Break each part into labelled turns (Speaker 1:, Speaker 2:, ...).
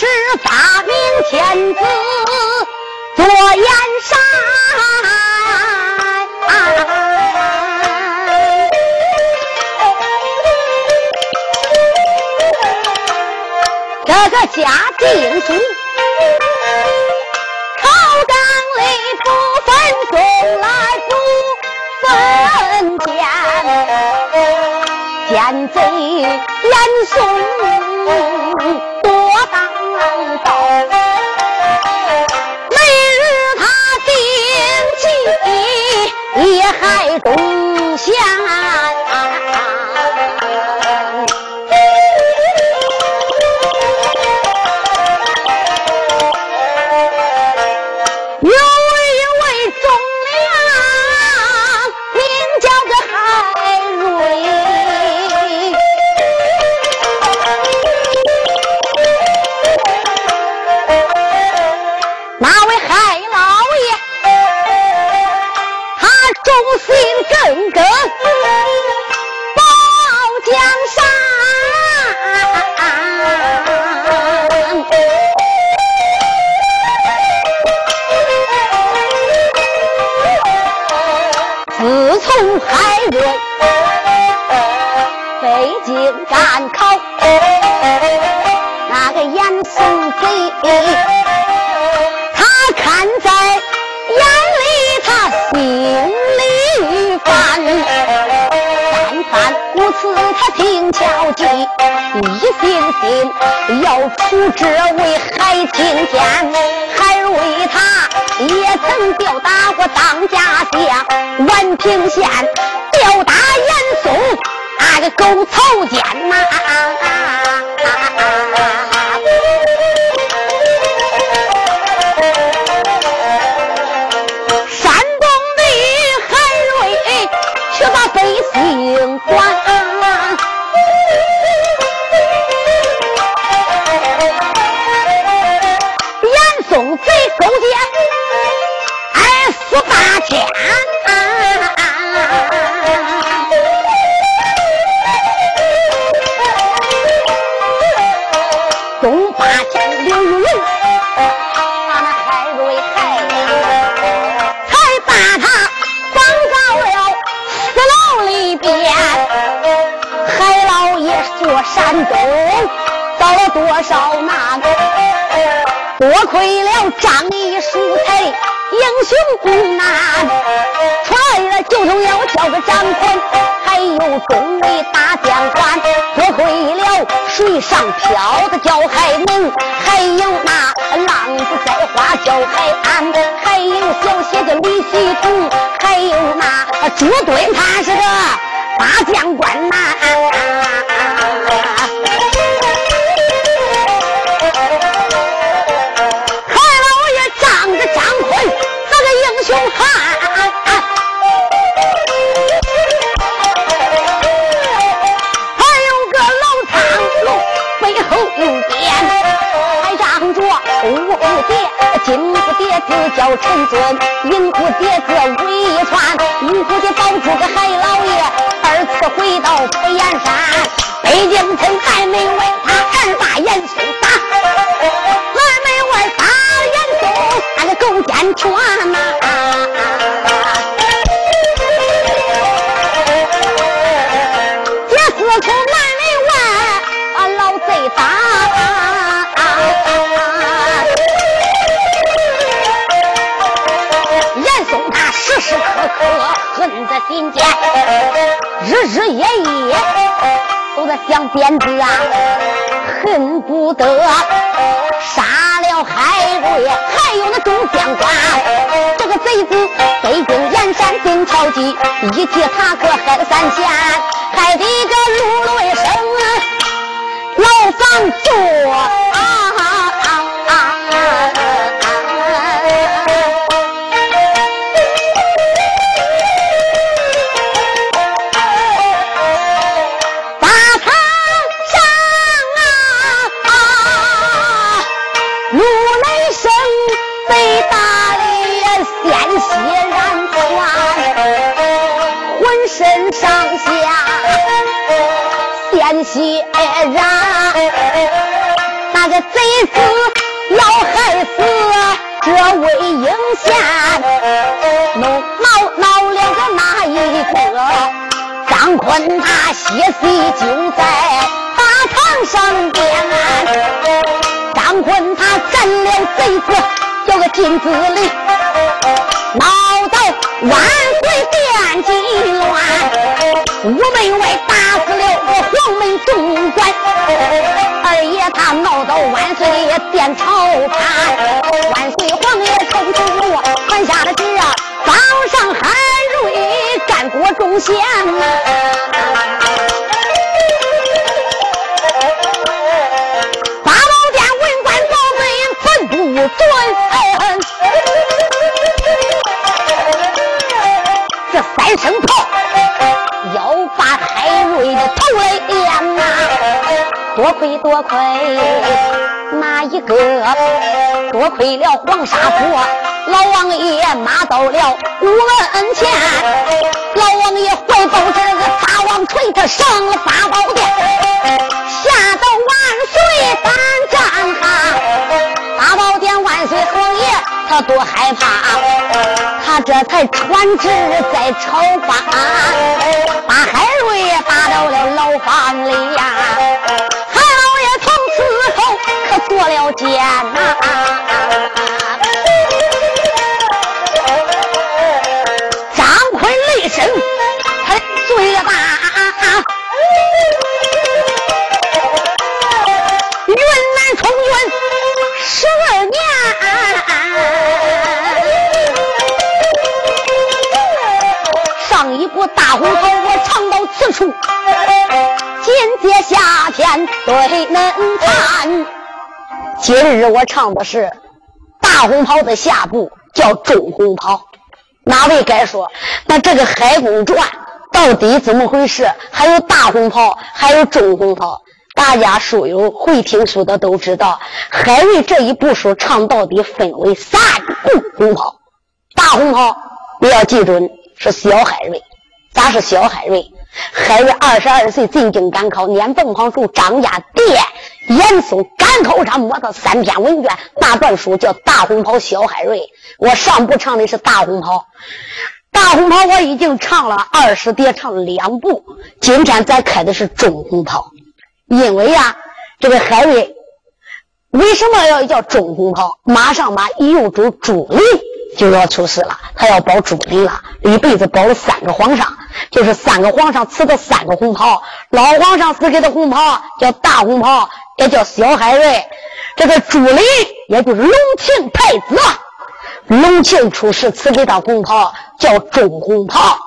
Speaker 1: 是大明天子坐燕山。这个家定主朝纲里不分宗来不分奸奸贼严嵩是他心焦急，一心心要除这位海青天，还为他也曾吊打过当家相宛平县，吊打严嵩，那个狗曹奸呐！啊啊啊啊啊啊了多少难？多亏了仗义疏财英雄难，出来了就重要叫个张宽，还有众位大将官。多亏了水上漂的叫海猛，还有那浪子栽花叫海安，还有小写的李喜同，还有那朱墩他是个大将官呐。山定朝计，一劫他可害了三县，害得个陆雷生牢房坐啊。血染，那那个贼子要害死这位英贤，弄闹闹了个哪一个？张坤他歇息就在大堂上边，张坤他占了贼子叫个金子里，闹到万岁殿进乱，午门外打死了个黄门总管，二爷他闹到万岁殿朝判，万岁皇爷抽出怒，传下了旨啊，早上海瑞战国忠贤三声炮要把海瑞的头来点呐！多亏多亏那一个？多亏了黄沙坡老王爷马到了五门前，老王爷怀抱这个大王锤，他上了八宝殿，多害怕，他这才传旨在朝发，把海瑞打到了牢对恁谈。今日我唱的是大红袍的下部，叫中红袍。哪位该说？那这个《海公传》到底怎么回事？还有大红袍，还有中红袍。大家书友会听书的都知道，海瑞这一部书唱到底分为三部红袍。大红袍你要记准是小海瑞，咋是小海瑞？海瑞二十二岁进京赶考，撵凤凰树张家店，严嵩赶考上摸到三篇文卷，那段书叫《大红袍小海瑞》。我上部唱的是大红袍，大红袍我已经唱了二十叠，唱了两部。今天咱开的是中红袍，因为呀，这个海瑞为什么要叫中红袍？马上马右主朱棣就要出世了，他要保朱棣了，一辈子保了三个皇上，就是三个皇上赐的三个红袍。老皇上赐给的红袍叫大红袍，也叫小海瑞。这个朱棣也就是隆庆太子。隆庆出世赐给他红袍，叫中红袍。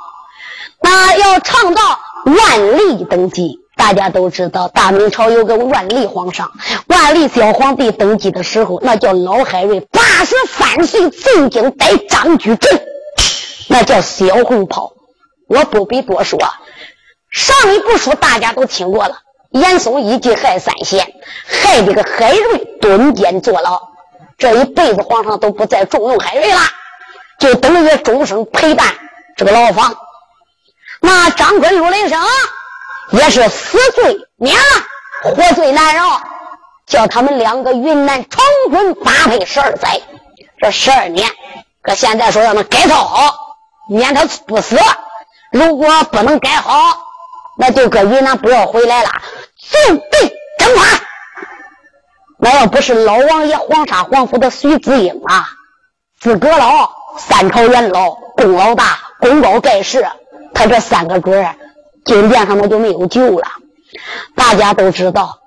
Speaker 1: 那要唱到万历登基，大家都知道，大明朝有个万历皇上，万历小皇帝登基的时候，那叫老海瑞，八十三岁进京逮张居正，那叫小红袍。我不必多说，上一部书大家都听过了，严嵩一计害三贤，害这个海瑞蹲监坐牢。这一辈子皇上都不再重用海瑞了，就等于终生陪伴这个牢房。那张坤入雷声也是死罪免了，活罪难饶，叫他们两个云南重婚八配十二载，这十二年，可现在说让他改造好，免他不死。如果不能改好，那就搁云南不要回来了，就地正法。那要不是老王爷黄沙皇府的徐子英啊，资格老、三朝元老、功劳大、功高盖世，他这三个准儿，金殿上面就没有救了。大家都知道，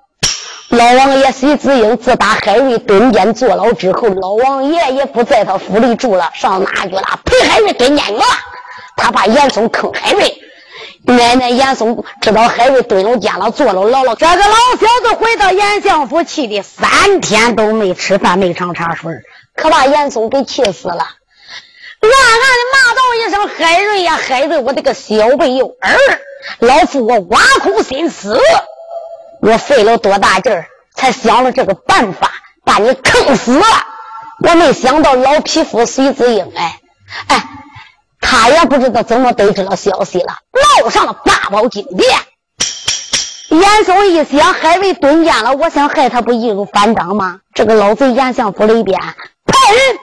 Speaker 1: 老王爷徐子英自打海瑞蹲监坐牢之后，老王爷也不在他府里住了，上哪去了？陪海瑞蹲监去了。他怕严嵩坑海瑞。奶奶严嵩知道海瑞蹲了监了，坐了牢了。
Speaker 2: 这个老小子回到严相府，气的三天都没吃饭，没尝茶水，
Speaker 1: 可把严嵩给气死了。暗暗的骂道一声：“海瑞呀，海瑞，我的个小辈幼儿，老夫我挖空心思，我费了多大劲儿，才想了这个办法，把你坑死了。我没想到老匹夫徐子英，哎，哎。”他也不知道怎么得知了消息了，闹上了八宝金殿。严
Speaker 2: 严嵩一想，海瑞蹲监了，我想害他不易如反掌吗？这个老贼严相府里边派人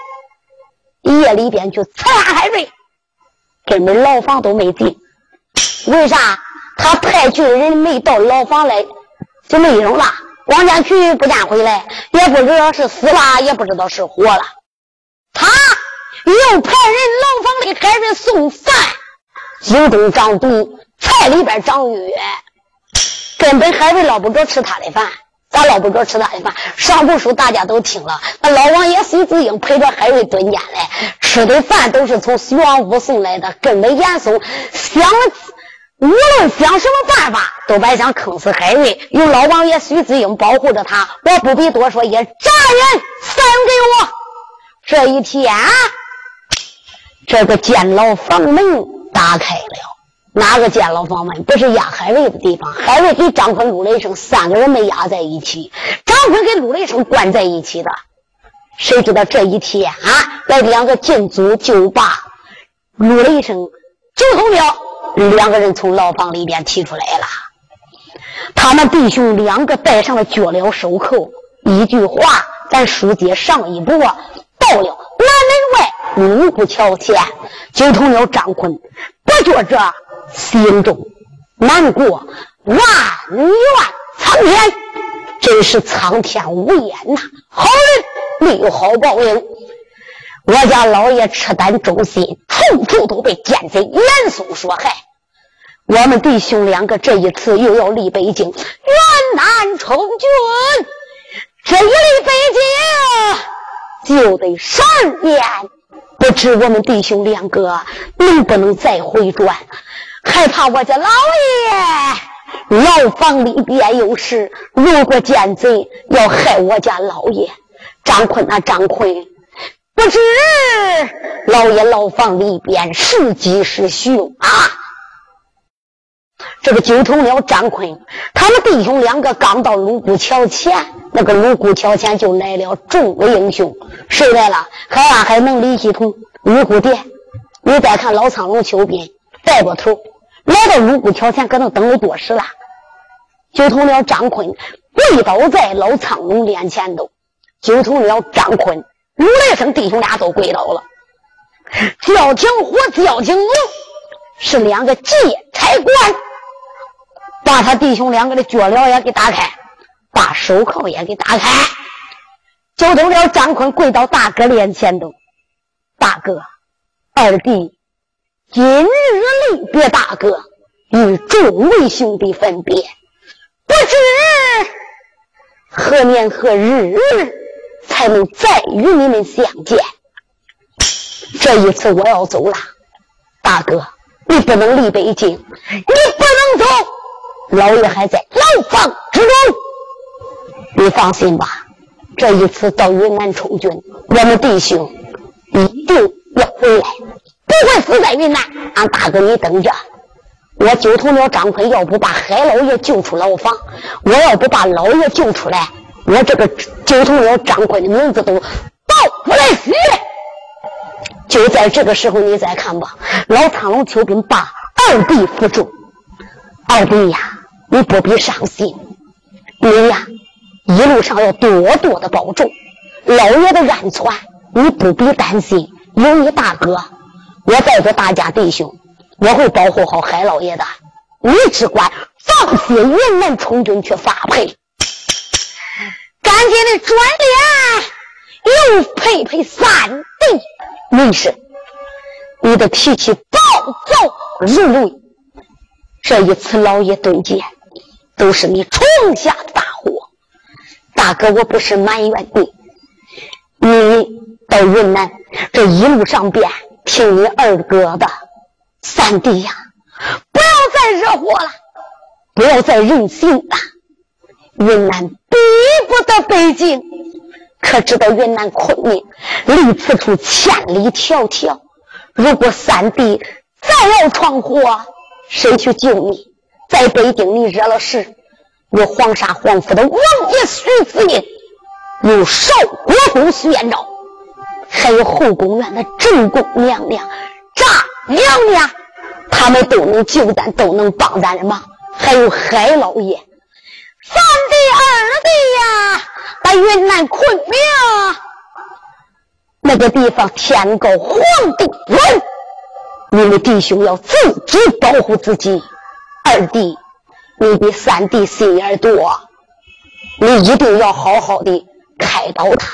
Speaker 2: 夜里边去刺杀海瑞，根本牢房都没进。为啥？他派去的人没到牢房来，就没影了。王家渠不见回来，也不知道是死了，也不知道是活了。他又派人牢房里海瑞送饭，京东张毒，菜里边张月。根本海瑞捞不着吃他的饭，咋捞不着吃他的饭？上部书大家都听了，那老王爷徐子英陪着海瑞蹲监来，吃的饭都是从徐王府送来的。根本严嵩想，无论想什么办法，都白想坑死海瑞。有老王爷徐子英保护着他，我不必多说，也眨眼散给我。这一天，这个监牢房门打开了。哪个监牢房门不是押海瑞的地方？海瑞给张坤、陆雷声三个人没押在一起，张坤跟陆雷声关在一起的。谁知道这一天啊，来两个进组就把陆雷声、九头鸟两个人从牢房里边提出来了。他们弟兄两个戴上了脚镣手铐，一句话，咱书接上一步，到了南门外五步桥前，九头鸟张坤不觉着。心中难过，万怨苍天，真是苍天无眼呐！好人没有好报应，我家老爷赤胆忠心，处处都被奸贼严嵩所害。我们弟兄两个这一次又要离北京，远难从军，这一离北京就得十年，不知我们弟兄两个能不能再回转？害怕我家老爷牢房里边有事，如果奸贼要害我家老爷，张坤啊张坤，不知老爷牢房里边是吉是凶啊！这个九头鸟张坤，他们弟兄两个刚到卢沟桥前，那个卢沟桥前就来了众位英雄，谁来了？海安海能李继同、五谷殿。你再看老苍龙邱斌带过头。来到卢沟桥前，搁那等了多时了。九头鸟张坤跪倒在老苍龙面前头。九头鸟张坤、卢雷声弟兄俩都跪倒了。叫情虎、叫情龙是两个劫财官，把他弟兄两个的脚镣也给打开，把手铐也给打开。九头鸟张坤跪到大哥面前头，大哥，二弟。今日离别大哥，与众位兄弟分别，不知何年何日才能再与你们相见。这一次我要走了，大哥，你不能离北京，你不能走，老爷还在牢房之中。你放心吧，这一次到云南充军，我们弟兄一定要回来。不会死在云南，俺大哥你等着。我九头鸟张坤要不把海老爷救出牢房，我要不把老爷救出来，我这个九头鸟张坤的名字都报不来死。就在这个时候，你再看吧，老苍龙邱斌把二弟扶住。二弟呀，你不必伤心，你呀，一路上要多多的保重。老爷的安全，你不必担心，有你大哥。我带着大家弟兄，我会保护好海老爷的。你只管放心，云南充军去发配。赶紧的转脸又配配三弟。没事，你的脾气暴躁如雷，这一次老爷蹲监，都是你闯下的大祸。大哥，我不是埋怨你。你到云南这一路上边。听你二哥的，三弟呀，不要再惹祸了，不要再任性了。云南逼不得北京，可知道云南昆明离此处千里迢迢。如果三弟再要闯祸，谁去救你？在北京你惹了事，有黄沙皇府的王爷徐子英，有少国公徐延昭。还有后宫院的正宫娘娘、丈娘娘，他们都能救咱，都能帮咱的忙。还有海老爷，三弟二弟呀，把云南昆明那个地方天高皇帝远，你们弟兄要自己保护自己。二弟，你比三弟心眼多，你一定要好好的开导他，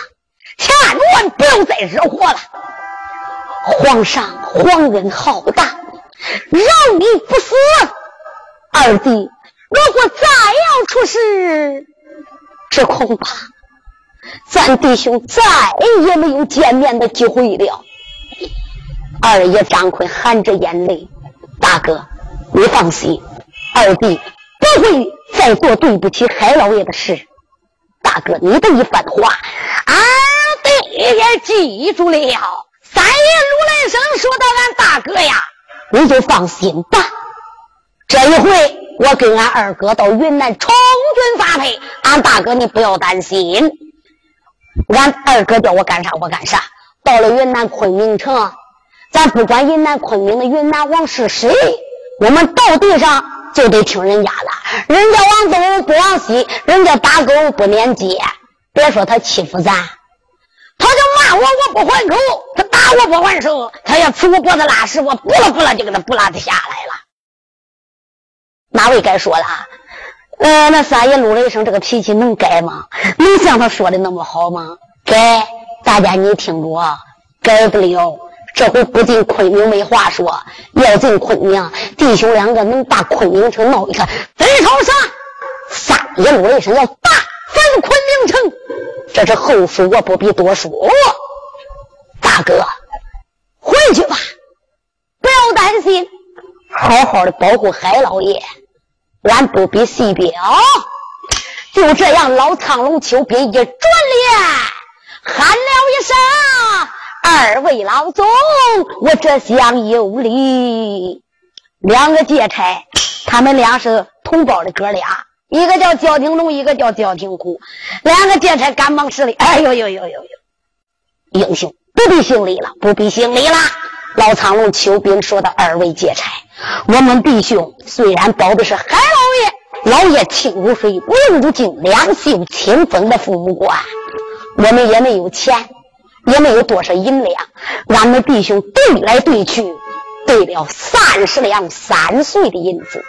Speaker 2: 千万不要再惹祸了。皇上皇恩浩大，饶你不死。二弟，如果再要出事，这恐怕咱弟兄再也没有见面的机会了。二爷张坤含着眼泪：“大哥，你放心，二弟不会再做对不起海老爷的事。大哥，你的一番话，二弟也记住了。”三爷如来生说的：“俺大哥呀，你就放心吧。这一回我跟俺二哥到云南充军发配，俺大哥你不要担心。俺二哥叫我干啥我干啥。到了云南昆明城，咱不管云南昆明的云南王是谁，我们到地上就得听人家的。人家往东不往西，人家打狗不撵鸡，别说他欺负咱。”他就骂我，我不还口；他打我不还手；他要吃我脖子拉屎，我不拉不拉就给他不拉的下来了。哪位该说了？呃，那三爷撸了一声，这个脾气能改吗？能像他说的那么好吗？改，大家你听着，改不了。这回不进昆明没话说，要进昆明，弟兄两个能把昆明城闹一个贼头上。三爷撸了一声，要打反昆明城。这是后事，我不必多说。大哥，回去吧，不要担心，好好的保护海老爷。俺不必细表。就这样，老苍龙丘兵一转脸，喊了一声：“二位老总，我这厢有礼。”两个劫差，他们俩是同胞的哥俩。一个叫焦廷龙，一个叫焦廷虎，两个劫差赶忙施礼。哎呦呦呦呦呦！英雄不必行礼了，不必行礼了。老苍龙邱兵说的：“二位劫差，我们弟兄虽然保的是海老爷，老爷清如水，明如镜，两袖清风的父母官，我们也没有钱，也没有多少银两，俺们弟兄兑来兑去，兑了三十两三岁的银子。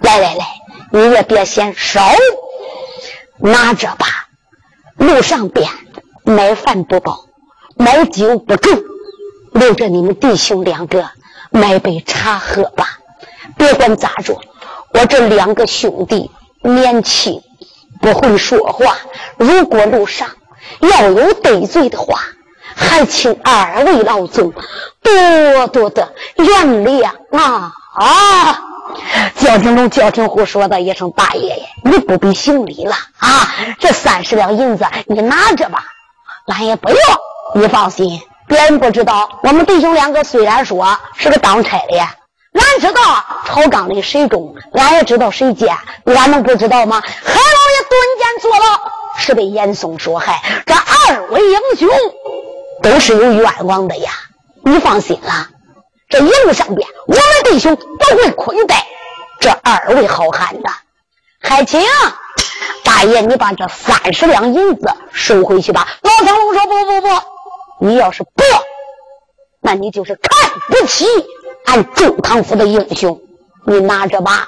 Speaker 2: 来来来。”你也别嫌少，拿着吧。路上边买饭不饱，买酒不够，留着你们弟兄两个买杯茶喝吧。别管咋着，我这两个兄弟年轻，不会说话。如果路上要有得罪的话，还请二位老总多多的原谅啊啊！焦廷龙、焦廷虎说的一声：“大爷爷，你不必行礼了啊！这三十两银子你拿着吧，俺也不要。你放心，别人不知道。我们弟兄两个虽然说是个当差的，俺知道朝纲里谁中，俺也知道谁奸，俺能不知道吗？海老爷蹲监坐牢，是被严嵩所害。这二位英雄都是有冤枉的呀！你放心了。”这一路上边，我们弟兄不会亏待这二位好汉的。还请大爷，你把这三十两银子收回去吧。老唐龙说：“不不不，你要是不，那你就是看不起俺中堂府的英雄。你拿着吧。”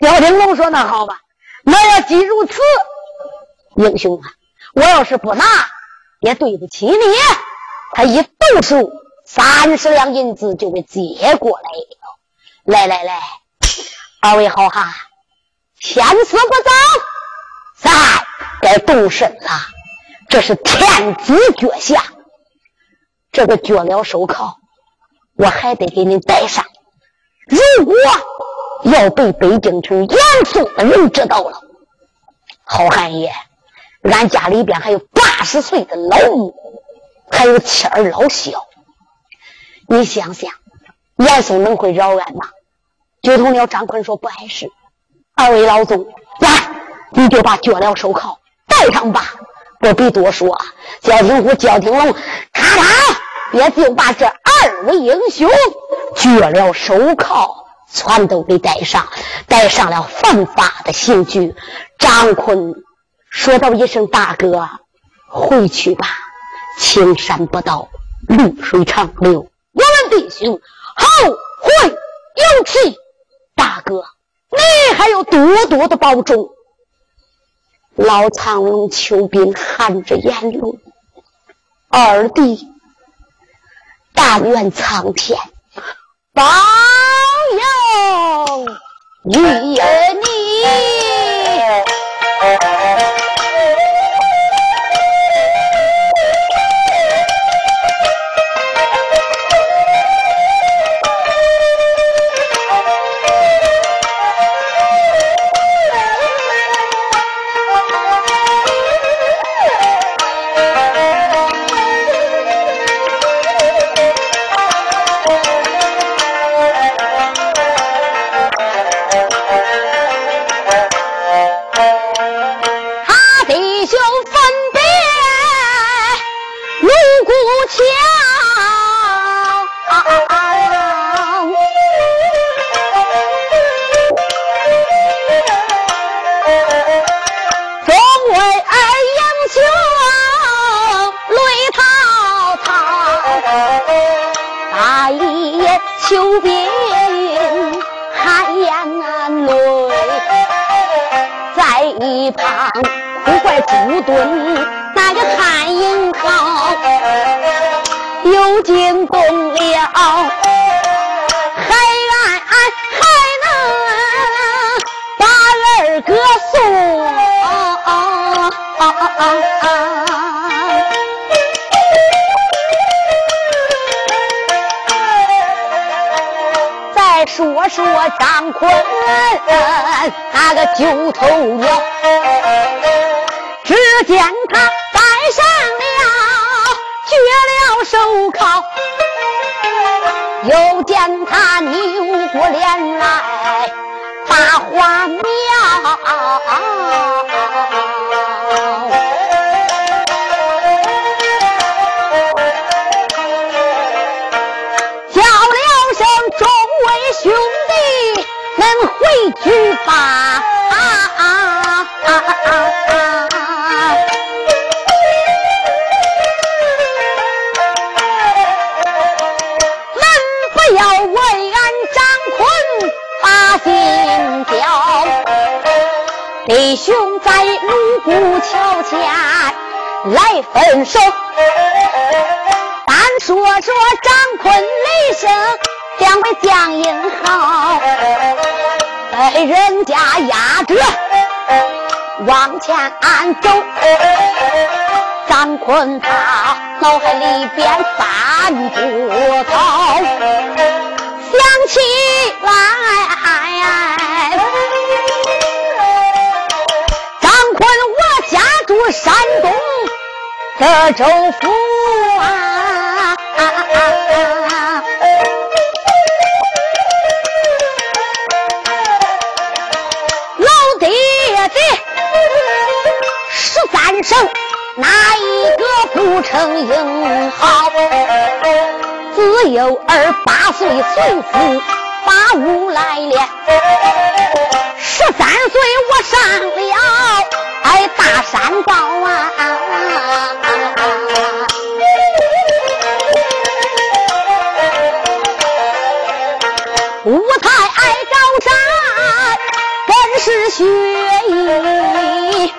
Speaker 2: 焦廷龙说：“那好吧，那要既如此，英雄啊，我要是不拿，也对不起你。”他一动手。三十两银子就给接过来了。来来来，二位好汉，天色不早，咱该动身了。这是天子脚下，这个脚镣手铐我还得给你戴上。如果要被北京城严嵩的人知道了，好汉爷，俺家里边还有八十岁的老母，还有妻儿老小。你想想，严嵩能会饶俺吗？九头鸟张坤说不碍事。二位老总，来，你就把脚镣手铐戴上吧，不必多说。焦廷虎、焦廷龙，咔嚓，也就把这二位英雄脚镣手铐全都给戴上，戴上了犯法的刑具。张坤说道一声：“大哥，回去吧，青山不倒，绿水长流。弟兄后会有期。大哥，你还要多多的保重。”老苍龙邱斌含着眼泪：“二弟，但愿苍天。”保佑你呀你！笑，作为儿英雄泪滔滔，那一眼秋兵还眼泪，在一旁不怪朱墩那个汉英豪。又惊动了，还愿还能把儿哥送。再说说张坤那个九头鸟。只见他绝了手铐，又见他扭过脸来把话苗，要问俺张坤把心焦弟兄在卢沟桥前来分手，单说说张坤、李生两位将英豪，被人家压着往前走。张坤他脑海里边翻波涛，想起来张坤，我家住。山东德州府啊，老爹爹十三省哪一成英豪？自幼儿八岁随父把武来练，十三岁我上了。哎，大山高啊！五太爱高山，更是学艺。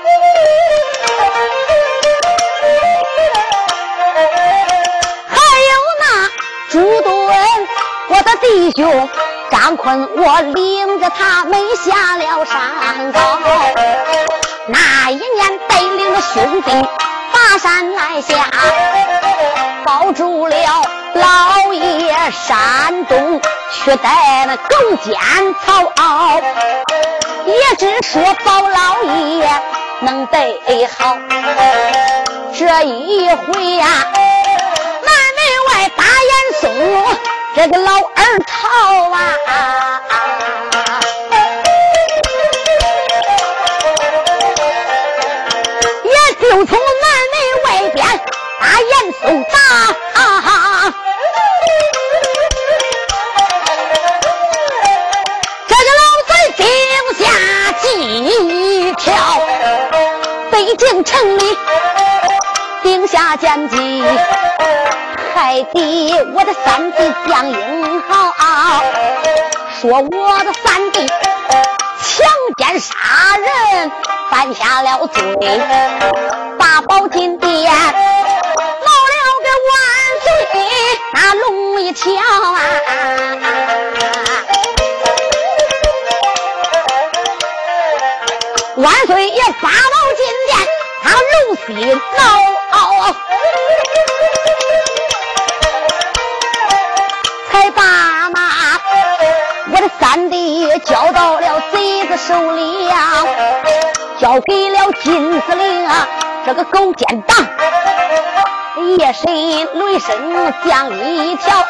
Speaker 2: 弟兄张坤，我领着他们下了山高。那一年带领着兄弟爬山来下，保住了老爷山东，却带了狗奸曹傲，也只说保老爷能得好。这一回呀，南门外打严嵩，这个老二逃啊，也就从南门外边打延寿大。
Speaker 1: 这个老贼定下计一条，北京城里定下奸计。害得我的三弟江英豪，说我的三弟强奸杀人，犯下了罪，大宝金殿闹了个万岁那龙一条啊！万岁爷发到金殿，他龙心恼，才把那我的三弟交到了贼子手里呀，交给了金司令啊，这个狗奸党，夜深雷声降一条，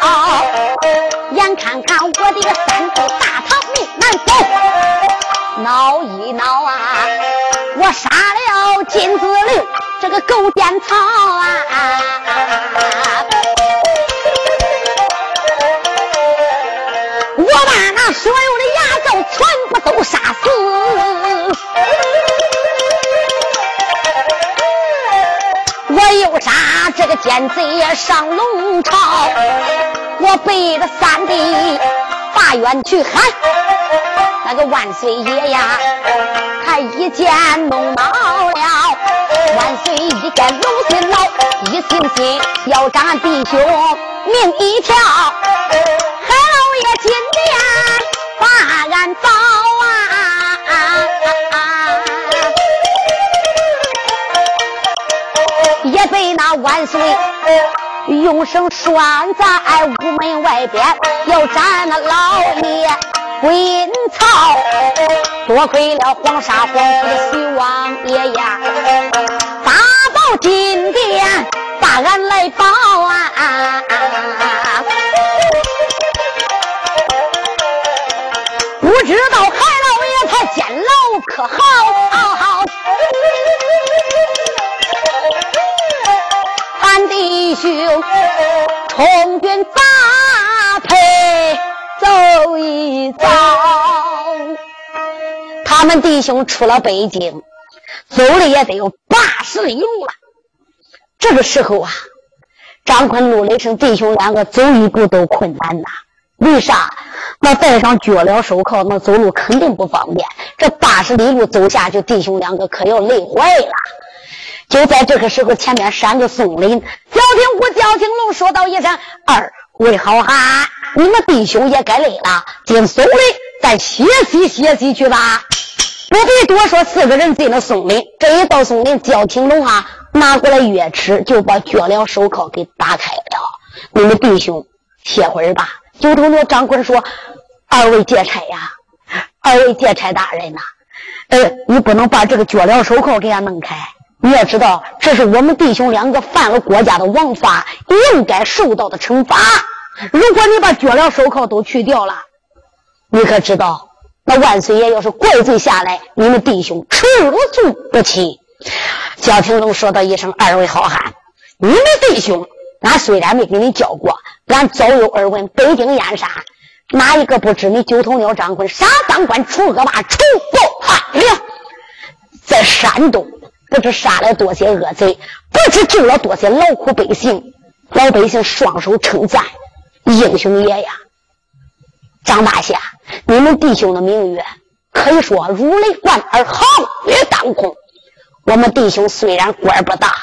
Speaker 1: 眼看看我的个三弟大唐命难走。闹一闹啊！我杀了金子令这个狗奸曹啊！所有的牙诌全部都杀死！我又杀这个奸贼上龙巢！我背着三弟大院去喊。那个万岁爷呀，他一见弄恼了。万岁一见龙心恼，一心心要斩弟兄命一条。那万岁用绳拴在屋门外边，要斩那老爷。归曹，多亏了黄沙皇府的徐王爷呀，大宝金殿把俺来保啊！不知道海老爷他监牢可好？兄充军发配。走一遭，他们弟兄出了北京，走了也得有八十里路了。这个时候啊，张坤、陆雷声弟兄两个走一步都困难呐。为啥？那戴上脚镣手铐，那走路肯定不方便。这八十里路走下去，弟兄两个可要累坏了。就在这个时候，前面闪个松林，焦廷虎、焦廷龙说道一声：“二。”位好汉，你们弟兄也该累了，进松林，再歇息歇息去吧。不必多说，四个人进了松林。这一到松林，焦廷龙啊，拿过来钥匙，就把脚镣手铐给打开了。你们弟兄歇会儿吧。九头鸟张坤说：“二位劫差呀，二位劫差大人呐，呃，你不能把这个脚镣手铐给俺弄开。你要知道，这是我们弟兄两个犯了国家的王法，应该受到的惩罚。”如果你把脚镣手铐都去掉了，你可知道，那万岁爷要是怪罪下来，你们弟兄吃足不起。焦廷龙说道一声：“二位好汉，你们弟兄，俺虽然没给你教过，俺早有耳闻。北京燕山，哪一个不知你九头鸟张坤杀当官除恶霸，除暴安良？在山东，不知杀了多些恶贼，不知救了多些劳苦百姓，老百姓双手称赞。”英雄爷呀，张大侠，你们弟兄的名誉可以说如雷贯耳，皓月当空。我们弟兄虽然官不大，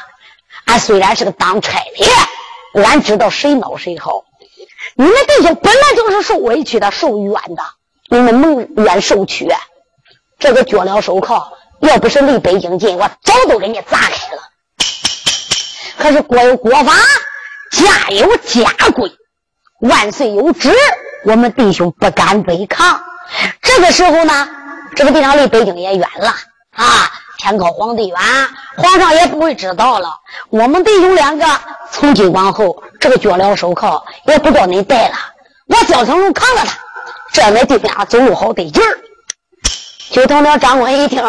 Speaker 1: 俺虽然是个当差的，俺知道谁孬谁好。你们弟兄本来就是受委屈的、受冤的，你们蒙冤受屈。这个脚镣手铐，要不是离北京近，我早都给你砸开了。可是国有国法，家有家规。万岁有旨，我们弟兄不敢违抗。这个时候呢，这个地方离北京也远了啊，天高皇帝远，皇上也不会知道了。我们弟兄两个从今往后，这个脚镣手铐也不叫你戴了，我焦成龙扛着他，这在地边走路好得劲儿。就等了张坤一听，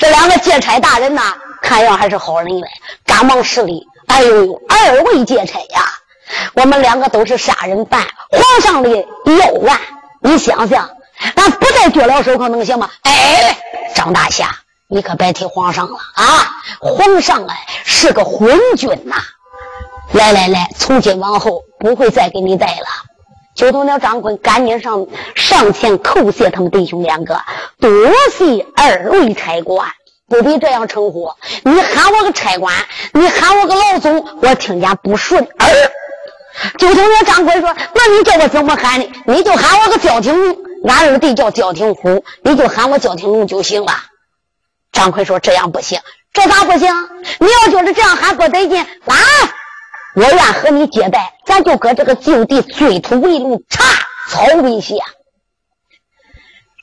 Speaker 1: 这两个劫差大人呐，看样还是好人嘞，赶忙施礼。哎呦呦，二位劫差呀！我们两个都是杀人犯，皇上的要案，你想想，俺不戴脚镣手铐能行吗？哎，张大侠，
Speaker 2: 你可别提皇上了啊！皇上哎是个昏君呐！来来来，从今往后不会再给你带了。九头鸟张坤赶紧上上前叩谢他们弟兄两个，多谢二位差官，不必这样称呼。你喊我个差官，你喊我个老总，我听见不顺耳。九头鸟张坤说：“那你叫我怎么喊呢？你就喊我个焦廷龙，俺二弟叫焦廷虎，你就喊我焦廷龙就行了。”张坤说：“这样不行，这咋不行？你要觉得这样喊不得劲，来。”我愿和你结拜，咱就搁这个就地追土为路，插草为下。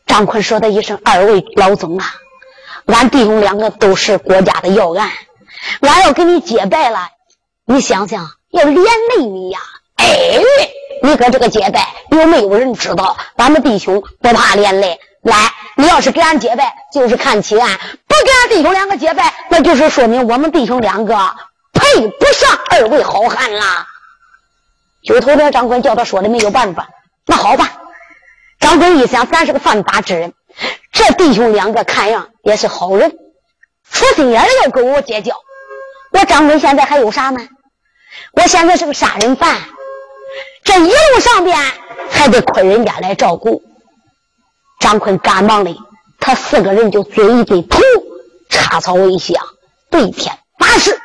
Speaker 2: 张坤说的一声：“二位老总啊，俺弟兄两个都是国家的要案，俺要跟你结拜了，你想想要连累你呀！哎，你搁这个结拜，有没有人知道？俺们弟兄不怕连累。来，你要是给俺结拜，就是看起俺；不给俺弟兄两个结拜，那就是说明我们弟兄两个。”配不上二位好汉啦！九头鸟张坤叫他说的没有办法，那好吧。张坤一想，咱是个犯法之人，这弟兄两个看样也是好人，出心眼要跟我结交。我张坤现在还有啥呢？我现在是个杀人犯，这一路上边还得亏人家来照顾。张坤赶忙的，他四个人就嘴一对土，插草为香，对天发誓。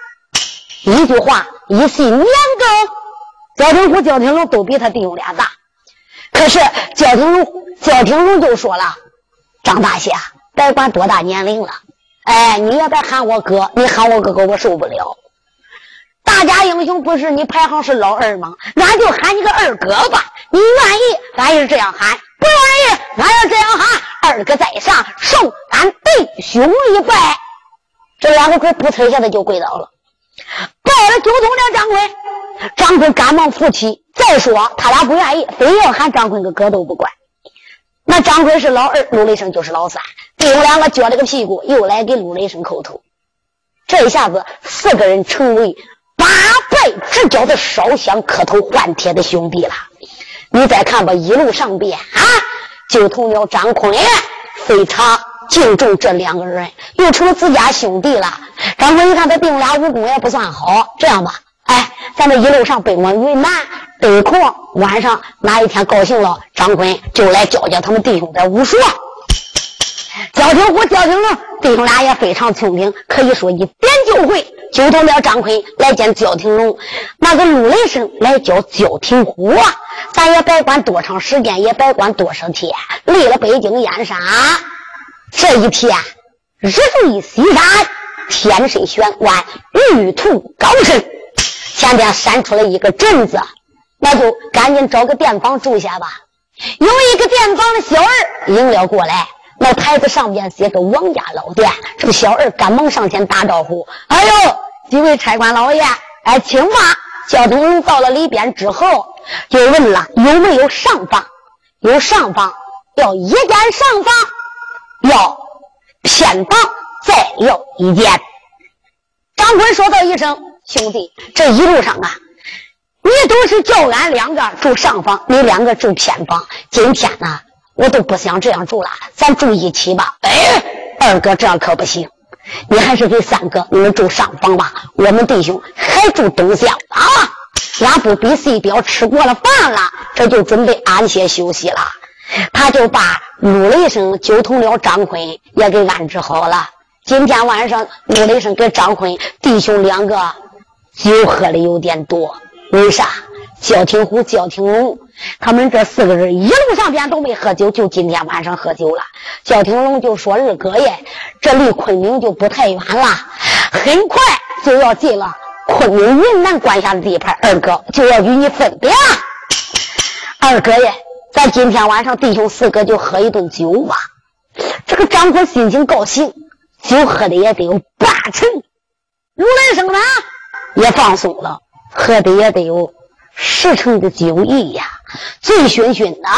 Speaker 2: 一句话，一信两个。焦廷虎、焦廷龙都比他弟兄俩大，可是焦廷龙、焦廷龙就说了：“张大侠，别管多大年龄了，哎，你也别喊我哥，你喊我哥哥我受不了。大家英雄不是你排行是老二吗？俺就喊你个二哥吧。你愿意，俺也是这样喊；不愿意，俺要这样喊。二哥在上，受俺弟兄一拜。这两个鬼扑腾一下子就跪倒了。”报了九通了张坤，张坤赶忙扶起。再说他俩不愿意，非要喊张坤个哥都不管。那张坤是老二，陆雷声就是老三。弟兄两个撅了个屁股，又来给陆雷声叩头。这一下子，四个人成为八拜之交的烧香磕头换帖的兄弟了。你再看吧，一路上边啊，九头鸟张坤非常敬重这两个人，又成了自家兄弟了。张坤一看，他弟兄俩武功也不算好，这样吧，哎，咱们一路上北关云南，得空晚上哪一天高兴了，张坤就来教教他们弟兄的武术。焦廷虎、焦廷龙弟兄俩也非常聪明，可以说一点就会。就同了张坤来见焦廷龙，那个陆雷声来教焦廷虎，咱也别管多长时间，也别管多少天，离了北京燕山这一天，日坠西山。天神玄关，玉兔高升，前边闪出了一个镇子，那就赶紧找个店房住下吧。有一个店房的小二迎了过来，那牌子上边写着“王家老店”。这个小二赶忙上前打招呼：“哎呦，几位差官老爷，哎，请吧。”交通人到了里边之后，就问了有没有上房，有上房，要一间上房，要偏房。再要一间。张坤说道一声：“兄弟，这一路上啊，你都是叫俺两个住上房，你两个住偏房。今天呢，我都不想这样住了，咱住一起吧。”哎，二哥，这样可不行，你还是给三哥你们住上房吧。我们弟兄还住东厢啊。俺不比谁彪吃过了饭了，这就准备安歇休息了。他就把陆雷生就同了张坤也给安置好了。今天晚上，陆雷生跟张坤弟兄两个酒喝的有点多。为啥？焦廷虎、焦廷龙他们这四个人一路上边都没喝酒，就今天晚上喝酒了。焦廷龙就说：“二哥耶，这离昆明就不太远了，很快就要进了昆明云南管辖的地盘，二哥就要与你分别了。二哥耶，咱今天晚上弟兄四个就喝一顿酒吧。”这个张坤心情高兴。酒喝的也得有八成，如来生呢也放松了，喝的也得有十成的酒意呀，醉醺醺的啊。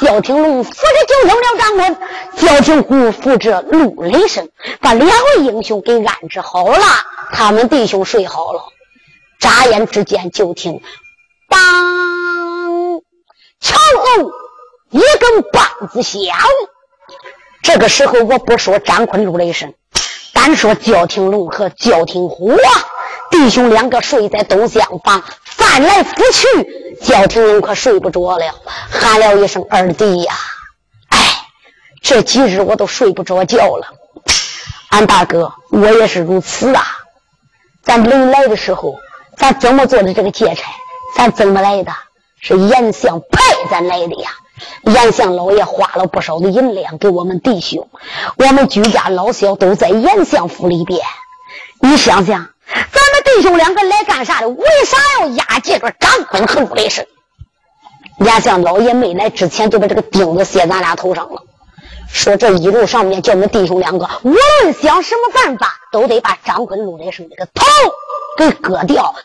Speaker 2: 焦廷龙扶着九头鸟张坤，焦廷虎扶着陆雷声，把两位英雄给安置好了。他们弟兄睡好了，眨眼之间就听“当”，敲哦，一根棒子响。这个时候，我不说张坤、陆雷声，单说焦廷龙和焦廷虎啊弟兄两个睡在东厢房，翻来覆去，焦廷龙可睡不着了，喊了一声“二弟呀”，哎，这几日我都睡不着觉了。俺大哥，我也是如此啊。咱临来的时候，咱怎么做的这个劫差？咱怎么来的？是严相派咱来的呀。严相老爷花了不少的银两给我们弟兄，我们居家老小都在严相府里边。你想想，咱们弟兄两个来干啥的？为啥要押解着张坤和陆雷生？严相老爷没来之前就把这个钉子卸咱俩头上了。说这一路上面叫我们弟兄两个，无论想什么办法，都得把张坤、陆雷生这个头给割掉，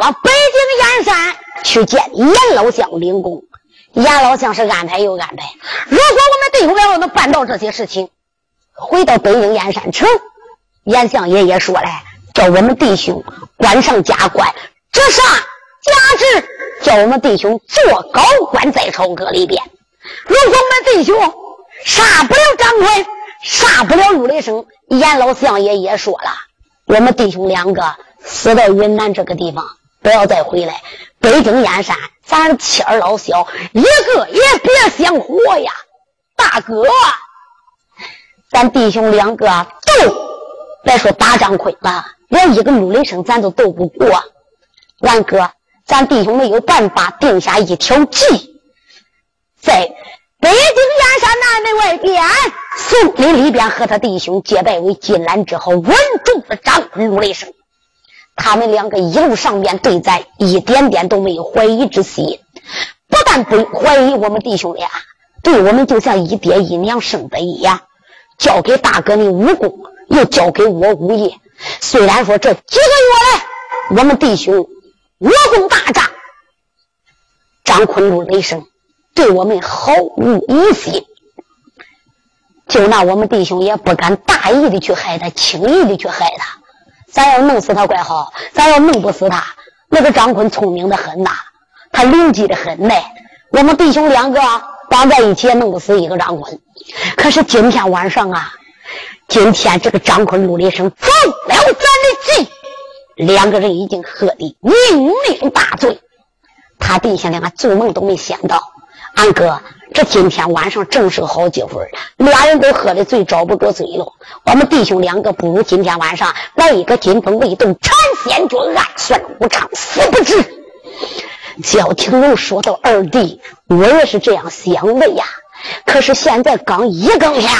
Speaker 2: 往北京燕山去见严老相领功。严老相是安排又安排。如果我们弟兄两个能办到这些事情，回到北京燕山城，严相爷爷说了，叫我们弟兄官上加官，折上加职，叫我们弟兄做高官在朝阁里边。如果我们弟兄，杀不了张坤，杀不了陆雷生。严老相爷也说了，我们弟兄两个死在云南这个地方，不要再回来。北京燕山，咱妻儿老小一个也别想活呀！大哥，咱弟兄两个斗，别说打张坤了，连一个陆雷生咱都斗不过。万哥，咱弟兄没有办法定下一条计，在。北京燕山南门外边，宋林里边和他弟兄结拜为金兰之后，稳住了张坤、陆雷声。他们两个一路上面对咱一点点都没有怀疑之心，不但不怀疑我们弟兄俩，对我们就像一爹一娘生的一样。交给大哥的武功，又交给我武艺。虽然说这几个月来，我们弟兄武功大涨，张坤、陆雷声。对我们毫无疑心，就那我们弟兄也不敢大意的去害他，轻易的去害他。咱要弄死他怪好，咱要弄不死他，那个张坤聪明的很呐，他灵机的很呢。我们弟兄两个绑在一起弄不死一个张坤。可是今天晚上啊，今天这个张坤、陆立生中了咱的计，两个人已经喝的酩酊大醉，他弟兄两个做梦都没想到。俺哥，这今天晚上正是个好机会俩人都喝的醉，找不着嘴了。我们弟兄两个，不如今天晚上来一个金风未动，禅仙诀，暗算无常，死不知。焦廷龙说道：“二弟，我也是这样想的呀。可是现在刚一更天，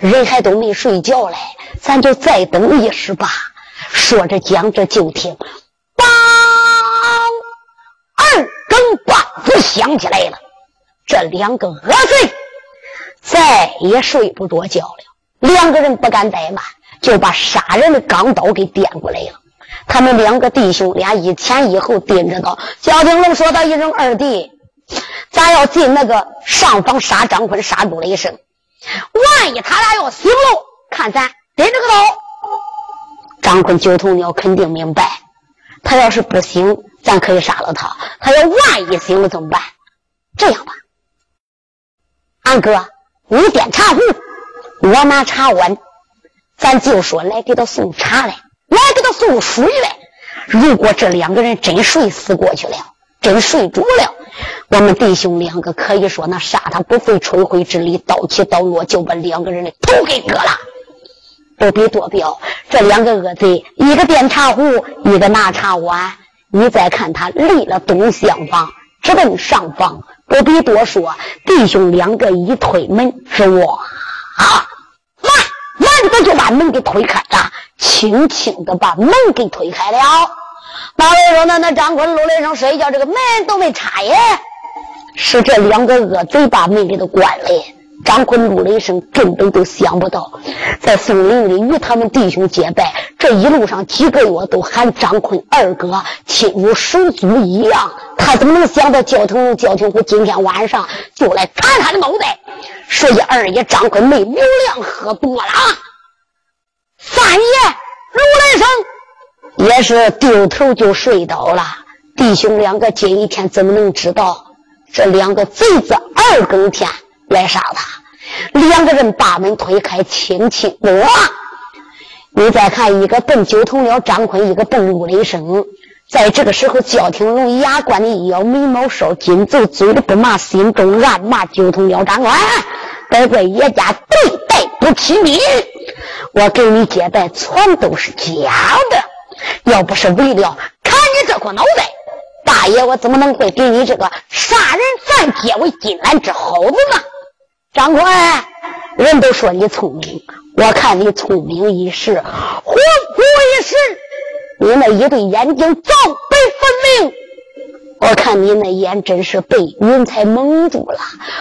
Speaker 2: 人还都没睡觉嘞，咱就再等一时吧。”说着讲着就听，当二更棒子响起来了。这两个恶贼再也睡不着觉了，两个人不敢怠慢，就把杀人的钢刀给掂过来了。他们两个弟兄俩一前一后盯着到。焦廷龙说道：“一声二弟，咱要进那个上房杀张坤，杀猪了一声。万一他俩要行喽，看咱盯着个刀。张坤九头鸟肯定明白，他要是不行，咱可以杀了他。他要万一行了怎么办？这样吧。”俺哥，你点茶壶，我拿茶碗，咱就说来给他送茶来，来给他送水来。如果这两个人真睡死过去了，真睡着了，我们弟兄两个可以说那杀他不费吹灰之力，刀起刀落就把两个人的头给割了。不必多表，这两个恶贼，一个点茶壶，一个拿茶碗。你再看他立了东厢房，直奔上方。不必多说，弟兄两个一推门，是我啊，慢慢的就把门给推开了，轻轻的把门给推开了。马伟说：“那那张坤、罗连生睡觉，这个门都没插耶，是这两个恶贼把门给他关了。”张坤、怒了一声根本都想不到，在松林里与他们弟兄结拜，这一路上几个月都喊张坤二哥，亲如手足一样。他怎么能想到焦廷焦廷虎今天晚上就来砍他的脑袋？所以二爷张坤没流量喝多了，三爷如雷声也是丢头就睡倒了。弟兄两个今一天怎么能知道这两个贼子二更天？来杀他！两个人把门推开，轻轻的，你再看，一个奔九头鸟张坤，一个奔陆雷声。在这个时候，焦廷龙牙关的一咬，眉毛烧，紧皱，嘴里不骂，心中暗骂九头鸟张坤，别怪叶家对待不起你。我给你结拜，全都是假的。要不是为了砍你这颗脑袋，大爷我怎么能会给你这个杀人犯结为金兰之猴子呢？张坤，人都说你聪明，我看你聪明一时，糊涂一时。你那一对眼睛早被分明，我看你那眼真是被云彩蒙住了。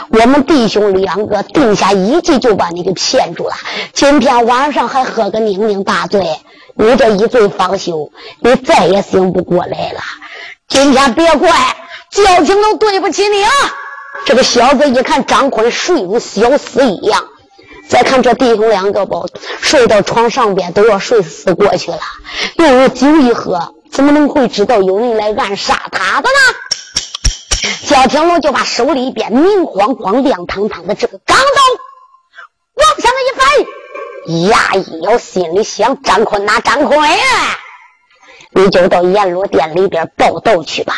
Speaker 2: 我们弟兄两个定下一计，就把你给骗住了。今天晚上还喝个酩酊大醉，你这一醉方休，你再也醒不过来了。今天别怪交警都对不起你啊！这个小子一看张坤睡如小死一样。再看这弟兄两个吧，睡到床上边都要睡死过去了。又有酒一喝，怎么能会知道有人来暗杀他的呢？焦天龙就把手里边明晃晃、亮堂堂的这个钢刀往上一摆，牙一咬，心里想：张坤呐，张坤，你就到阎罗殿里边报道去吧。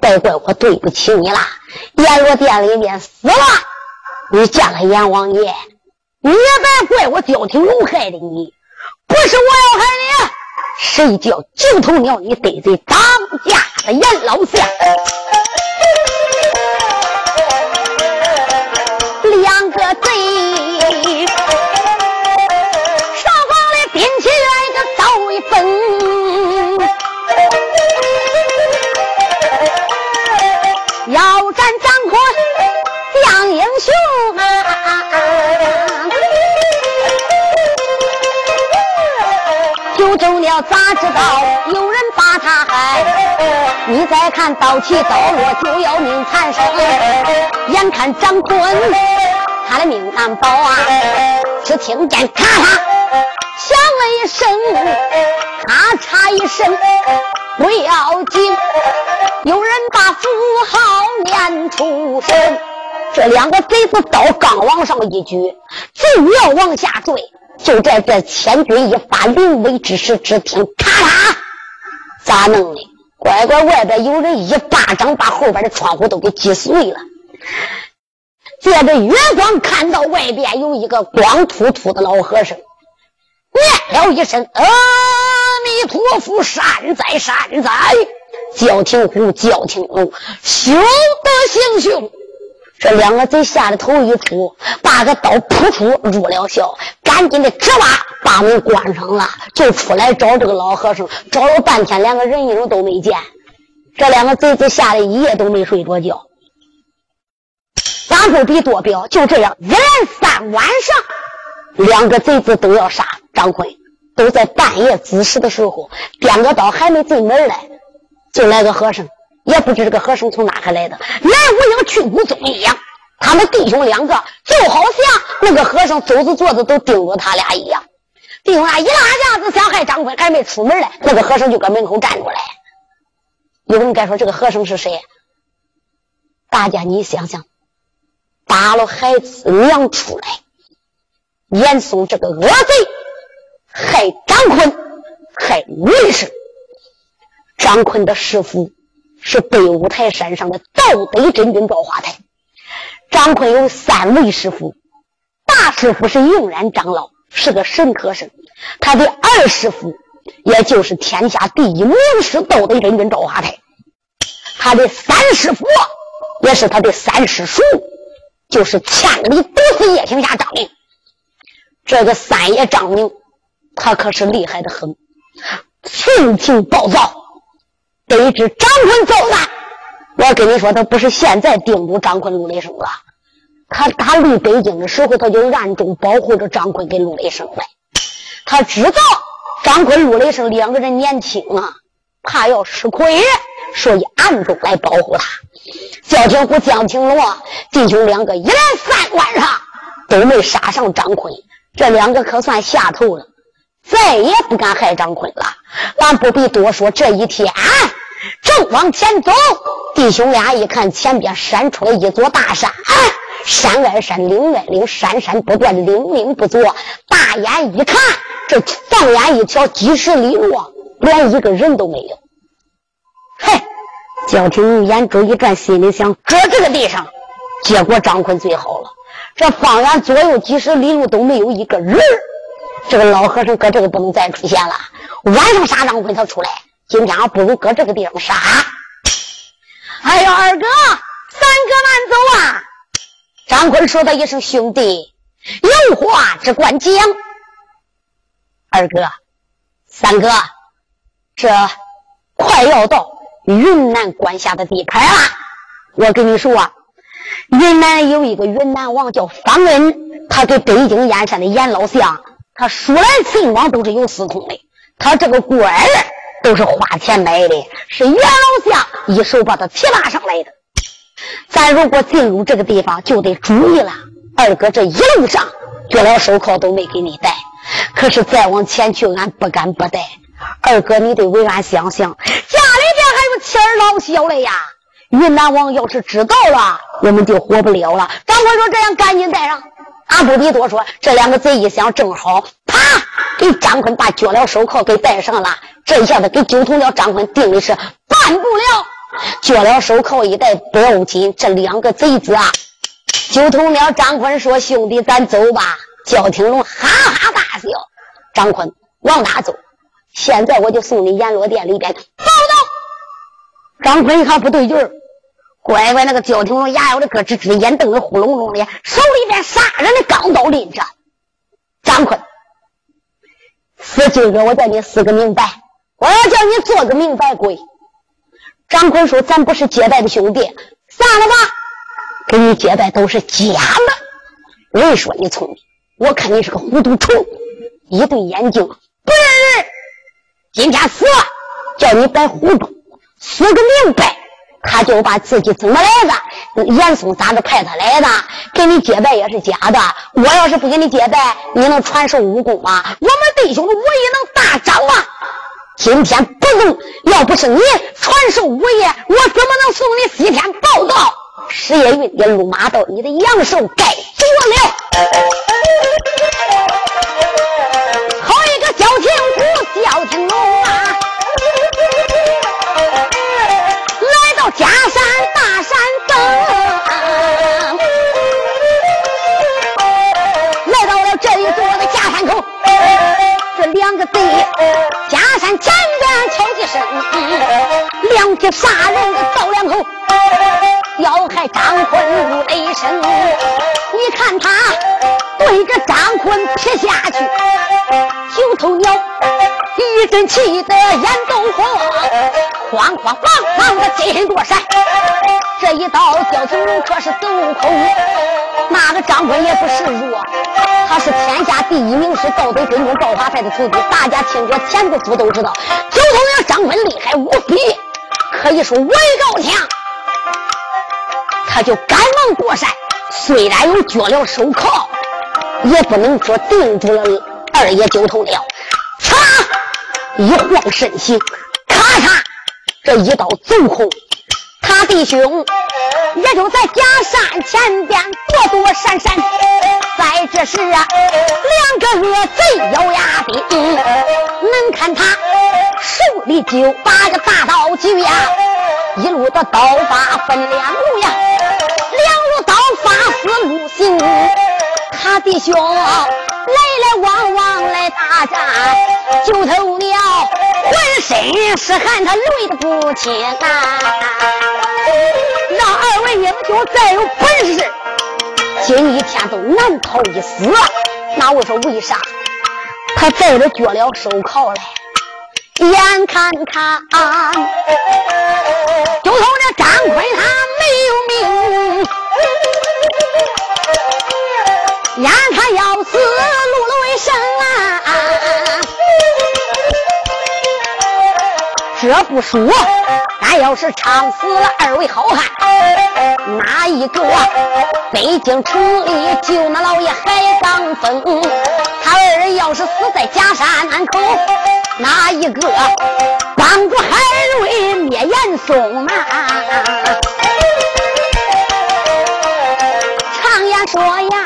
Speaker 2: 别怪我对不起你了，阎罗殿里面死了，你见了阎王爷。你也别怪我焦廷龙害的你，不是我要害你，谁叫九头鸟你得罪当家的阎老相？两个贼，走了，咋知道有人把他害？你再看刀起刀落，就要命缠身。眼看张坤他的命难保啊！只听见咔嚓响了一声，咔嚓一声，不要紧，有人把符号念出声。这两个贼子刀刚往上一举，就要往下坠。就在这千钧一发临危之时，只听咔嚓，咋弄的？乖乖，外边有人一巴掌把后边的窗户都给击碎了。借着月光，看到外边有一个光秃秃的老和尚，念了一声“阿弥陀佛，善哉善哉”，叫听呼，叫听呼，休得行凶。这两个贼吓得头一秃，把个刀扑出入了校，赶紧的吱哇把门关上了，就出来找这个老和尚，找了半天，连个人影都没见。这两个贼子吓得一夜都没睡着觉。咱不比多彪，就这样一连三晚上，两个贼子都要杀张坤，都在半夜子时的时候，点个刀还没进门来，就来个和尚。也不知这个和尚从哪还来的，来无影去无踪一样。他们弟兄两个就好像那个和尚走着坐着都盯着他俩一样。弟兄俩一拉架子想害张坤，还没出门呢，那个和尚就搁门口站出来。有人该说这个和尚是谁？大家你想想，打了孩子娘出来，严嵩这个恶贼害张坤，害吕氏，张坤的师傅。是北五台山上的道德真君赵华台。张坤有三位师傅，大师傅是永然长老，是个神科生；他的二师傅，也就是天下第一名师道德真君赵华台；他的三师傅，也是他的三师叔，就是千里独死叶青霞张明。这个三爷张明，他可是厉害的很，性情暴躁。得知张坤遭难，我跟你说，他不是现在盯住张坤、陆雷声了。他打离北京的时候，他就暗中保护着张坤跟陆雷声来。他知道张坤、陆雷声两个人年轻啊，怕要吃亏，所以暗中来保护他。焦天虎、江青龙弟兄两个一连三晚上都没杀上张坤，这两个可算下头了，再也不敢害张坤了。俺不必多说，这一天。正往前走，弟兄俩一看，前边闪出了一座大山，山外山，岭外岭，山山不断，岭岭不作。大眼一看，这放眼一条几十里路，连一个人都没有。嘿，焦廷龙眼珠一转，心里想：搁这个地上，结果张坤最好了。这方圆左右几十里路都没有一个人这个老和尚搁这个不能再出现了。晚上杀张坤他出来，今天还不如搁这个地方杀。哎呦，二哥，三哥慢走啊！张坤说的一声：“兄弟，有话只管讲。”二哥，三哥，这快要到云南管辖的地盘了。我跟你说啊，云南有一个云南王叫方恩，他给北京燕山的严老相，他说来信往都是有私通的。他这个官儿都是花钱买的，是袁老相一手把他提拔上来的。咱如果进入这个地方，就得注意了。二哥，这一路上脚镣手铐都没给你带，可是再往前去，俺不敢不带。二哥，你得为俺想想，家里边还有妻儿老小的呀。云南王要是知道了，我们就活不了了。张坤说：“这样，赶紧带上。”俺不必多说，这两个贼一想，正好，啪，给张坤把脚镣手铐给戴上了。这一下子给九头鸟张坤定的是办不了。脚镣手铐一戴不要紧，这两个贼子啊！九头鸟张坤说：“兄弟，咱走吧。”焦廷龙哈哈大笑。张坤往哪走？现在我就送你阎罗殿里边。走走。张坤一看不对劲儿，乖乖，那个焦廷龙牙咬的咯吱吱，眼瞪得呼隆隆的，手里边杀人的钢刀拎着。张坤，死今个我叫你死个明白，我要叫你做个明白鬼。张坤说：“咱不是结拜的兄弟，算了吧。给你结拜都是假的。人说你聪明，我看你是个糊涂虫。一对眼睛不认人。今天死了，叫你别糊涂，死个明白。他就把自己怎么来的，严嵩咋着派他来的，给你结拜也是假的。我要是不给你结拜，你能传授武功吗？我们弟兄的武艺能大涨吗？”今天不能，要不是你传授武艺，我怎么能送你西天报道？石叶云也路马道你的阳寿该着了。好一个焦廷虎，焦廷龙两个贼。前边敲几声，两匹杀人的刀两口，要害张坤武雷声。你看他对着张坤劈下去，九头鸟一阵气得眼都红，慌慌忙忙的近身躲闪。这一刀焦廷龙可是走空，那个张坤也不示弱。他是天下第一名师道德真宗道法派的徒弟，大家听过前不夫都知道，九头鸟张坤厉害无比，可以说武艺高强。他就赶忙躲闪，虽然有脚镣手铐，也不能说定住了二爷九头鸟。嚓，一晃身形，咔嚓，这一刀走空。他弟兄也就在假山前边躲躲闪闪。在这时啊，两个恶贼咬牙的，能看他手里就把个大刀举呀，一路的刀法分两路呀，两路刀法四路行。他弟兄来来往往来大战，九头鸟浑身是汗，他累得不轻啊！让二位英雄再有本事。今一天都难逃一死，那我说为啥？他戴着脚镣手铐嘞，眼看看，就从这张坤他没有命，眼看要死，碌碌为生这不说，俺要是唱死了二位好汉，哪一个北京城里救那老爷海当风？他二人要是死在假山口，哪一个帮助海瑞灭严嵩啊？常言说呀，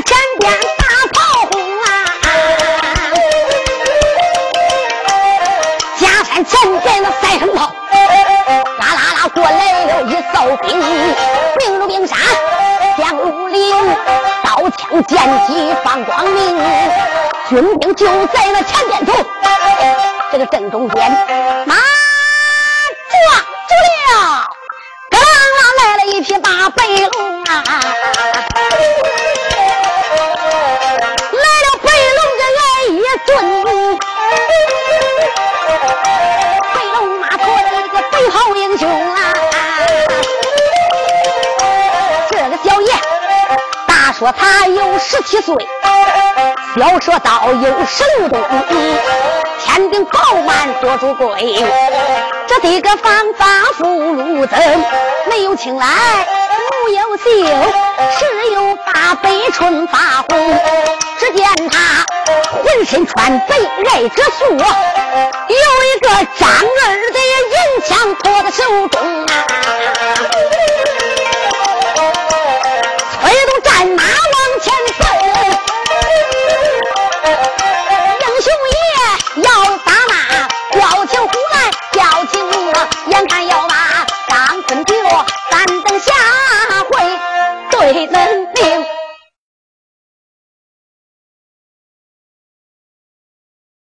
Speaker 2: 前边大炮轰啊！假
Speaker 1: 山前边那三声炮啦啦啦过来了一哨兵兵如冰山将如林刀枪剑戟放光明。军兵就在那前边走这个正中间马撞住了。咯啦啦来了一匹大白龙啊来一尊。好英雄啊！这个小爷，大说他有十七岁，小说倒有十六冬。天顶饱满多珠贵，这的个方法福禄增，没有青来没有秀，十有八悲春发红。只见他浑身穿白，挨着素，有一个张二的银枪托在手中啊，催动战马往前。